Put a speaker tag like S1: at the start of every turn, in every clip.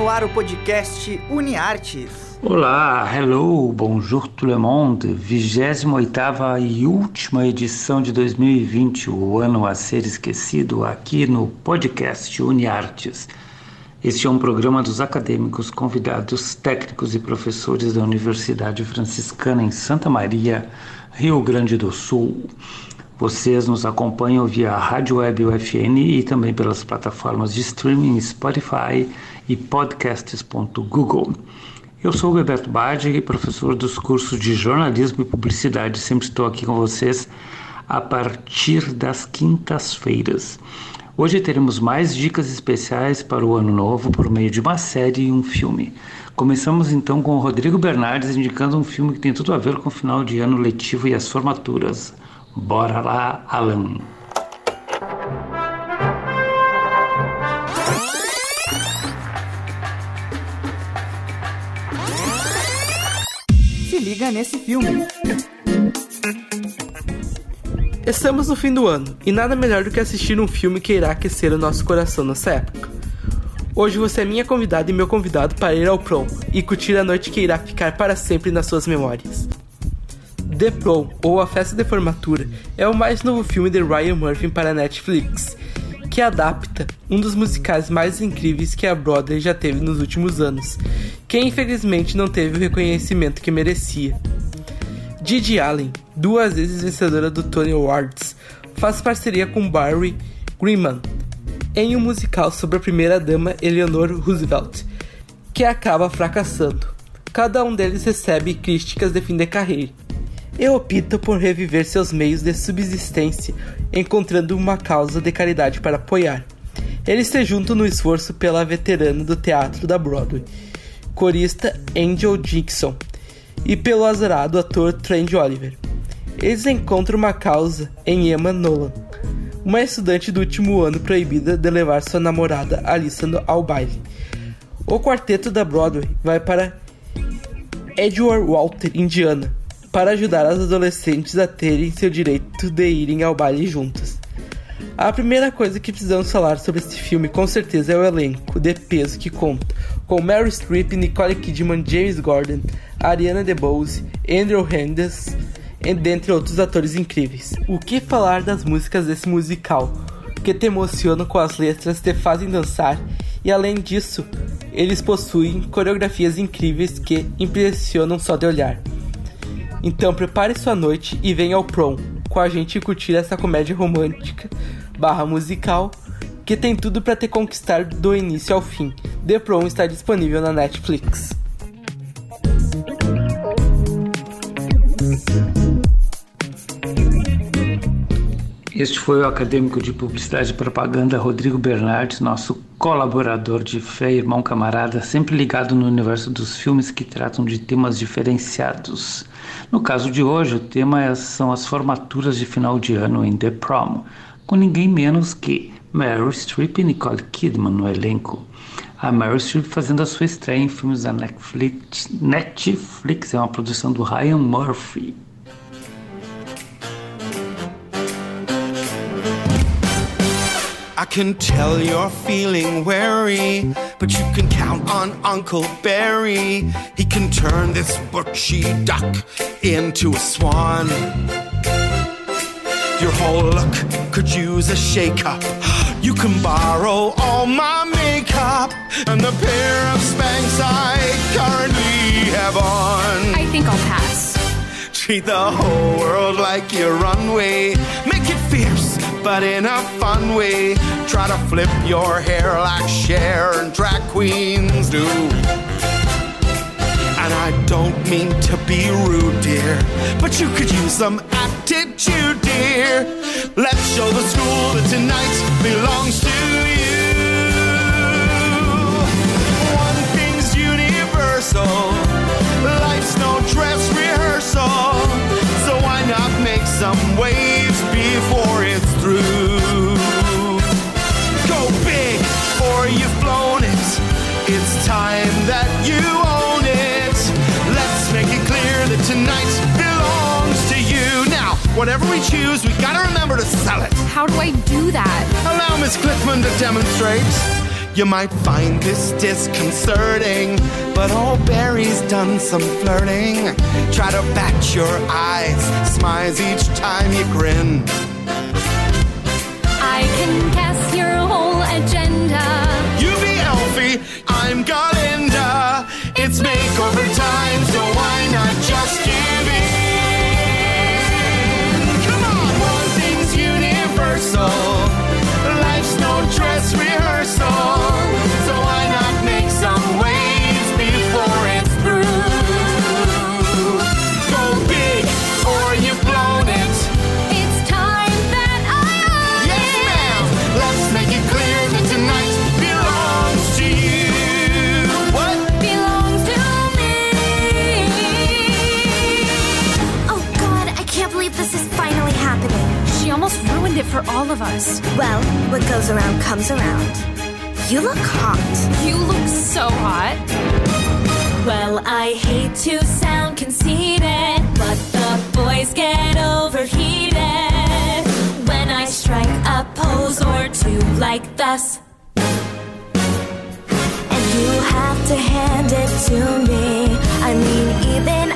S1: no ar o podcast UniArtes.
S2: Olá, hello, bonjour tout le monde. 28ª e última edição de 2020, o ano a ser esquecido, aqui no podcast UniArtes. Este é um programa dos acadêmicos, convidados, técnicos e professores da Universidade Franciscana em Santa Maria, Rio Grande do Sul. Vocês nos acompanham via Rádio Web UFN e também pelas plataformas de streaming Spotify e podcasts.google. Eu sou o Bebeto Badi, professor dos cursos de jornalismo e publicidade. Sempre estou aqui com vocês a partir das quintas-feiras. Hoje teremos mais dicas especiais para o ano novo por meio de uma série e um filme. Começamos então com o Rodrigo Bernardes indicando um filme que tem tudo a ver com o final de ano letivo e as formaturas. Bora lá, Alan.
S1: Se liga nesse filme.
S3: Estamos no fim do ano e nada melhor do que assistir um filme que irá aquecer o nosso coração nessa época. Hoje você é minha convidada e meu convidado para ir ao prom e curtir a noite que irá ficar para sempre nas suas memórias. The Prom, ou A Festa de Formatura, é o mais novo filme de Ryan Murphy para a Netflix, que adapta um dos musicais mais incríveis que a Broadway já teve nos últimos anos, que infelizmente não teve o reconhecimento que merecia. Didi Allen, duas vezes vencedora do Tony Awards, faz parceria com Barry Greenman em um musical sobre a primeira-dama Eleanor Roosevelt, que acaba fracassando. Cada um deles recebe críticas de fim de carreira e opta por reviver seus meios de subsistência, encontrando uma causa de caridade para apoiar. Eles se juntam no esforço pela veterana do teatro da Broadway, corista Angel Dixon, e pelo azarado ator Trent Oliver. Eles encontram uma causa em Emma Nolan, uma estudante do último ano proibida de levar sua namorada Alyssa ao baile. O quarteto da Broadway vai para Edward Walter, Indiana, para ajudar as adolescentes a terem seu direito de irem ao baile juntas. A primeira coisa que precisamos falar sobre esse filme com certeza é o elenco de peso que conta com Meryl Streep, Nicole Kidman, James Gordon, Ariana DeBose, Andrew Hendes, dentre outros atores incríveis. O que falar das músicas desse musical, que te emocionam com as letras, te fazem dançar e além disso, eles possuem coreografias incríveis que impressionam só de olhar. Então prepare sua noite e venha ao prom com a gente curtir essa comédia romântica barra musical que tem tudo para te conquistar do início ao fim. The Prom está disponível na Netflix.
S2: Este foi o acadêmico de publicidade e propaganda Rodrigo Bernardes, nosso colaborador de fé, irmão camarada, sempre ligado no universo dos filmes que tratam de temas diferenciados. No caso de hoje, o tema é, são as formaturas de final de ano em The Prom, com ninguém menos que Meryl Streep e Nicole Kidman no elenco. A Meryl Streep fazendo a sua estreia em filmes da Netflix, Netflix é uma produção do Ryan Murphy.
S4: Can tell you're feeling wary, but you can count on Uncle Barry. He can turn this butchy duck into a swan. Your whole look could use a shake up. You can borrow all my makeup and the pair of Spanx I currently have on.
S5: I think I'll pass.
S4: Treat the whole world like your runway. Make it fierce, but in a fun way. Try to flip your hair like Cher and drag queens do. And I don't mean to be rude, dear, but you could use some attitude, dear. Let's show the school that tonight belongs to whatever we choose, we gotta remember to sell it.
S5: How do I do that?
S4: Allow Miss Cliffman to demonstrate. You might find this disconcerting, but old Barry's done some flirting. Try to bat your eyes, smiles each time you grin.
S5: I can guess your whole agenda.
S4: You be Elfie, I'm Galinda. It's makeover time, so why not just give in?
S5: Ruined it for all of us.
S6: Well, what goes around comes around. You look hot.
S5: You look so hot.
S7: Well, I hate to sound conceited, but the boys get overheated when I strike a pose or two like thus.
S6: And you have to hand it to me. I mean, even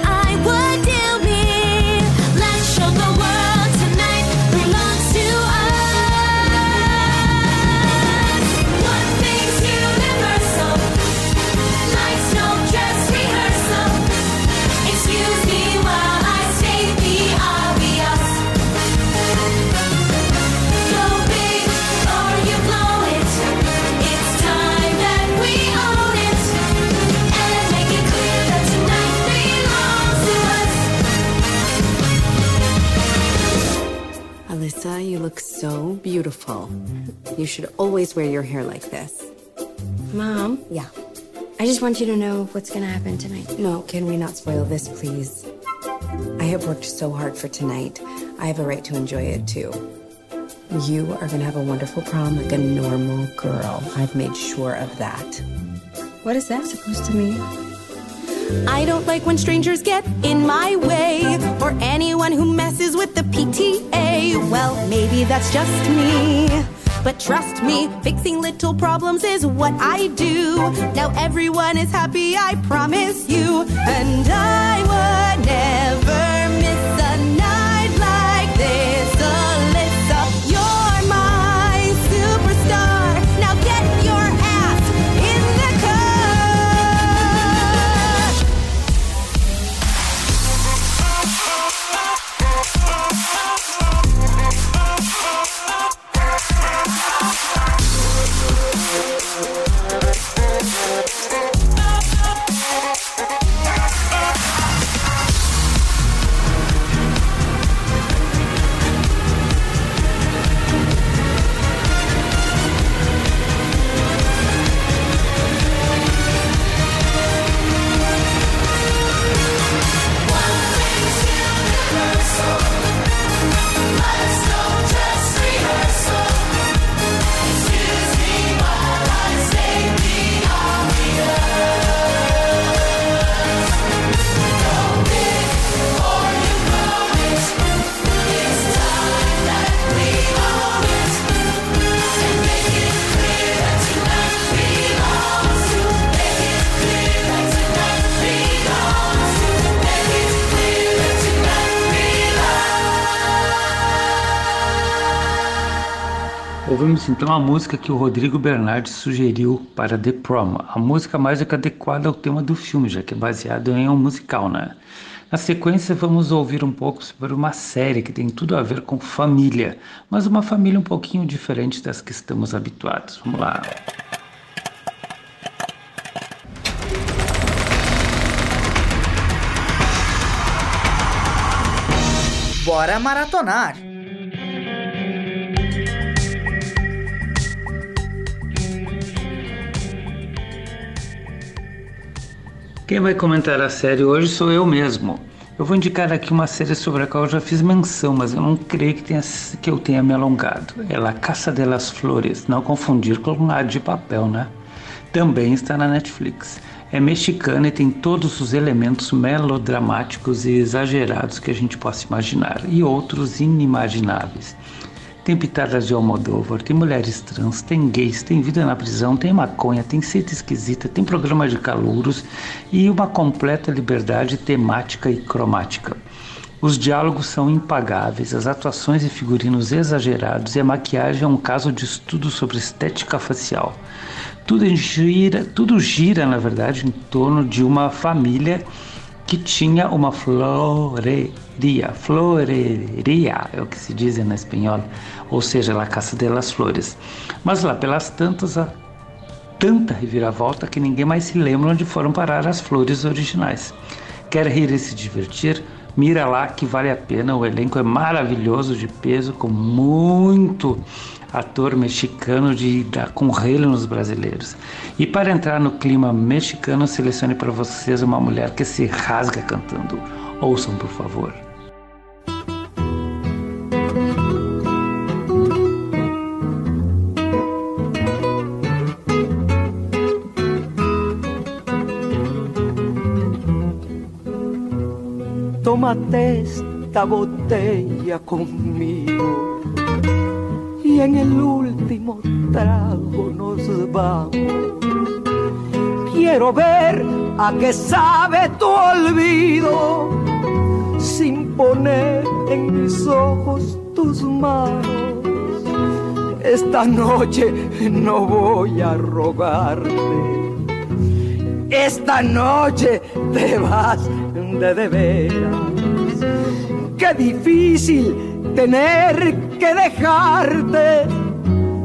S8: so beautiful. You should always wear your hair like this. Mom? Yeah. I just want you to know what's gonna happen tonight. No, can we not spoil this, please? I have worked so hard for tonight. I have a right to enjoy it too. You are gonna have a wonderful prom like a normal girl. I've made sure of that. What is that supposed to mean?
S9: I don't like when strangers get in my way or anyone who messes with the PTA. Well, maybe that's just me. But trust me, fixing little problems is what I do. Now everyone is happy, I promise you. And I would never
S2: Ouvimos então a música que o Rodrigo Bernardi sugeriu para The Prom, a música mais adequada ao tema do filme, já que é baseado em um musical, né? Na sequência, vamos ouvir um pouco sobre uma série que tem tudo a ver com família, mas uma família um pouquinho diferente das que estamos habituados. Vamos lá.
S1: Bora maratonar!
S2: Quem vai comentar a série hoje sou eu mesmo. Eu vou indicar aqui uma série sobre a qual eu já fiz menção, mas eu não creio que, tenha, que eu tenha me alongado. É La Caça de las Flores, não confundir com La de Papel, né? Também está na Netflix. É mexicana e tem todos os elementos melodramáticos e exagerados que a gente possa imaginar, e outros inimagináveis. Tem pitadas de Almodóvar, tem mulheres trans, tem gays, tem vida na prisão, tem maconha, tem seita esquisita, tem programa de calouros e uma completa liberdade temática e cromática. Os diálogos são impagáveis, as atuações e figurinos exagerados e a maquiagem é um caso de estudo sobre estética facial. Tudo gira, tudo gira, na verdade, em torno de uma família que tinha uma floreria. Floreria é o que se diz na espanhola, ou seja, a caça delas flores. Mas lá pelas tantas, a tanta reviravolta que ninguém mais se lembra onde foram parar as flores originais. Quer rir e se divertir? Mira lá que vale a pena, o elenco é maravilhoso de peso, com muito ator mexicano de dar com relo nos brasileiros. E para entrar no clima mexicano, selecione para vocês uma mulher que se rasga cantando. Ouçam, por favor.
S10: Tómate esta botella conmigo y en el último trago nos vamos. Quiero ver a qué sabe tu olvido sin poner en mis ojos tus manos. Esta noche no voy a rogarte. Esta noche te vas de de veras. Qué difícil tener que dejarte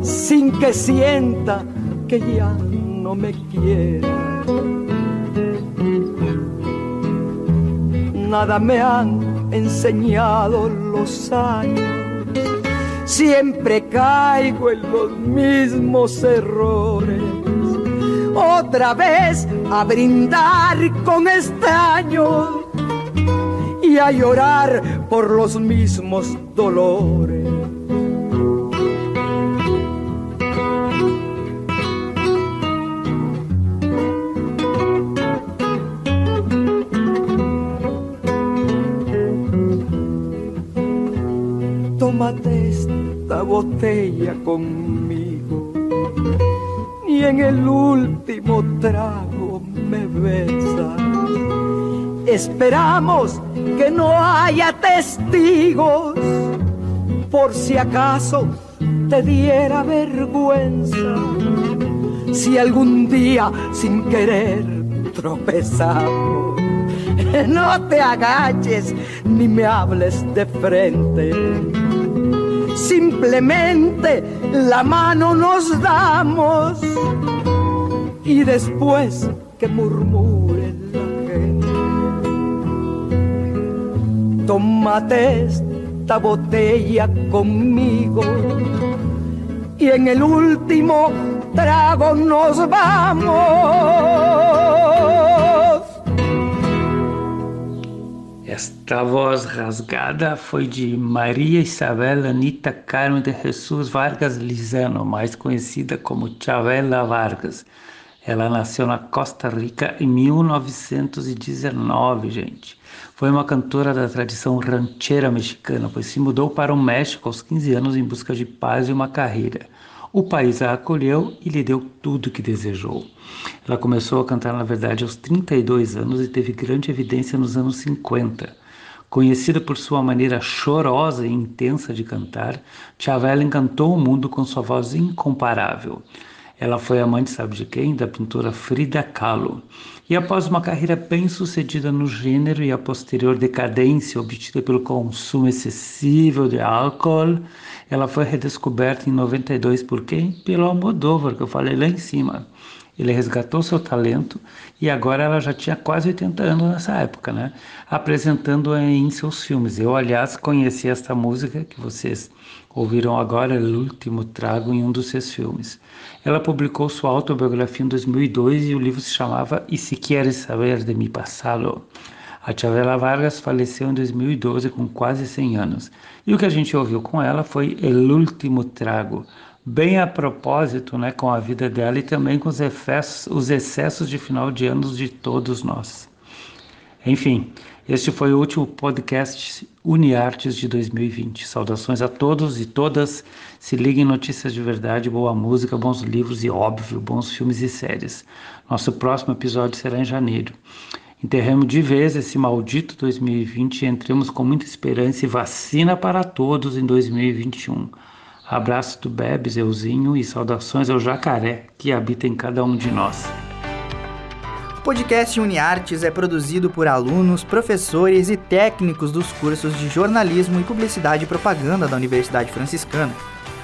S10: sin que sienta que ya no me quiera. Nada me han enseñado los años. Siempre caigo en los mismos errores. Otra vez a brindar con extraños y a llorar por los mismos dolores. Tómate esta botella conmigo en el último trago me besas Esperamos que no haya testigos por si acaso te diera vergüenza. Si algún día sin querer tropezamos, no te agaches ni me hables de frente. Simplemente la mano nos damos y después que murmure la gente. Tómate esta botella conmigo y en el último trago nos vamos.
S2: Esta voz rasgada foi de Maria Isabel Anita Carmen de Jesus Vargas Lizano, mais conhecida como Chavela Vargas. Ela nasceu na Costa Rica em 1919, gente. Foi uma cantora da tradição rancheira mexicana, pois se mudou para o México aos 15 anos em busca de paz e uma carreira. O país a acolheu e lhe deu tudo o que desejou. Ela começou a cantar, na verdade, aos 32 anos e teve grande evidência nos anos 50. Conhecida por sua maneira chorosa e intensa de cantar, Chavela encantou o mundo com sua voz incomparável. Ela foi amante, sabe de quem? Da pintora Frida Kahlo. E após uma carreira bem sucedida no gênero e a posterior decadência obtida pelo consumo excessivo de álcool, ela foi redescoberta em 92 por quem? Pelo Almodóvar, que eu falei lá em cima. Ele resgatou seu talento e agora ela já tinha quase 80 anos nessa época, né? Apresentando-a em seus filmes. Eu, aliás, conheci esta música que vocês ouviram agora, O Último Trago, em um dos seus filmes. Ela publicou sua autobiografia em 2002 e o livro se chamava E Se Queres Saber de Mi Passado. A Chavela Vargas faleceu em 2012 com quase 100 anos. E o que a gente ouviu com ela foi El Último Trago, bem a propósito né, com a vida dela e também com os excessos, os excessos de final de anos de todos nós. Enfim, Este foi o último podcast UniArtes de 2020. Saudações a todos e todas. Se liguem em notícias de verdade, boa música, bons livros e, óbvio, bons filmes e séries. Nosso próximo episódio será em janeiro. Enterremos de vez esse maldito 2020 e entremos com muita esperança e vacina para todos em 2021. Abraço do Bebes, Euzinho e saudações ao jacaré que habita em cada um de nós.
S1: O podcast UniArtes é produzido por alunos, professores e técnicos dos cursos de jornalismo e publicidade e propaganda da Universidade Franciscana.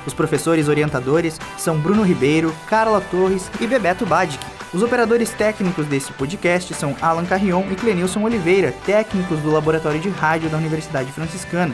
S1: Os professores orientadores são Bruno Ribeiro, Carla Torres e Bebeto Badic. Os operadores técnicos desse podcast são Alan Carrion e Clenilson Oliveira, técnicos do Laboratório de Rádio da Universidade Franciscana.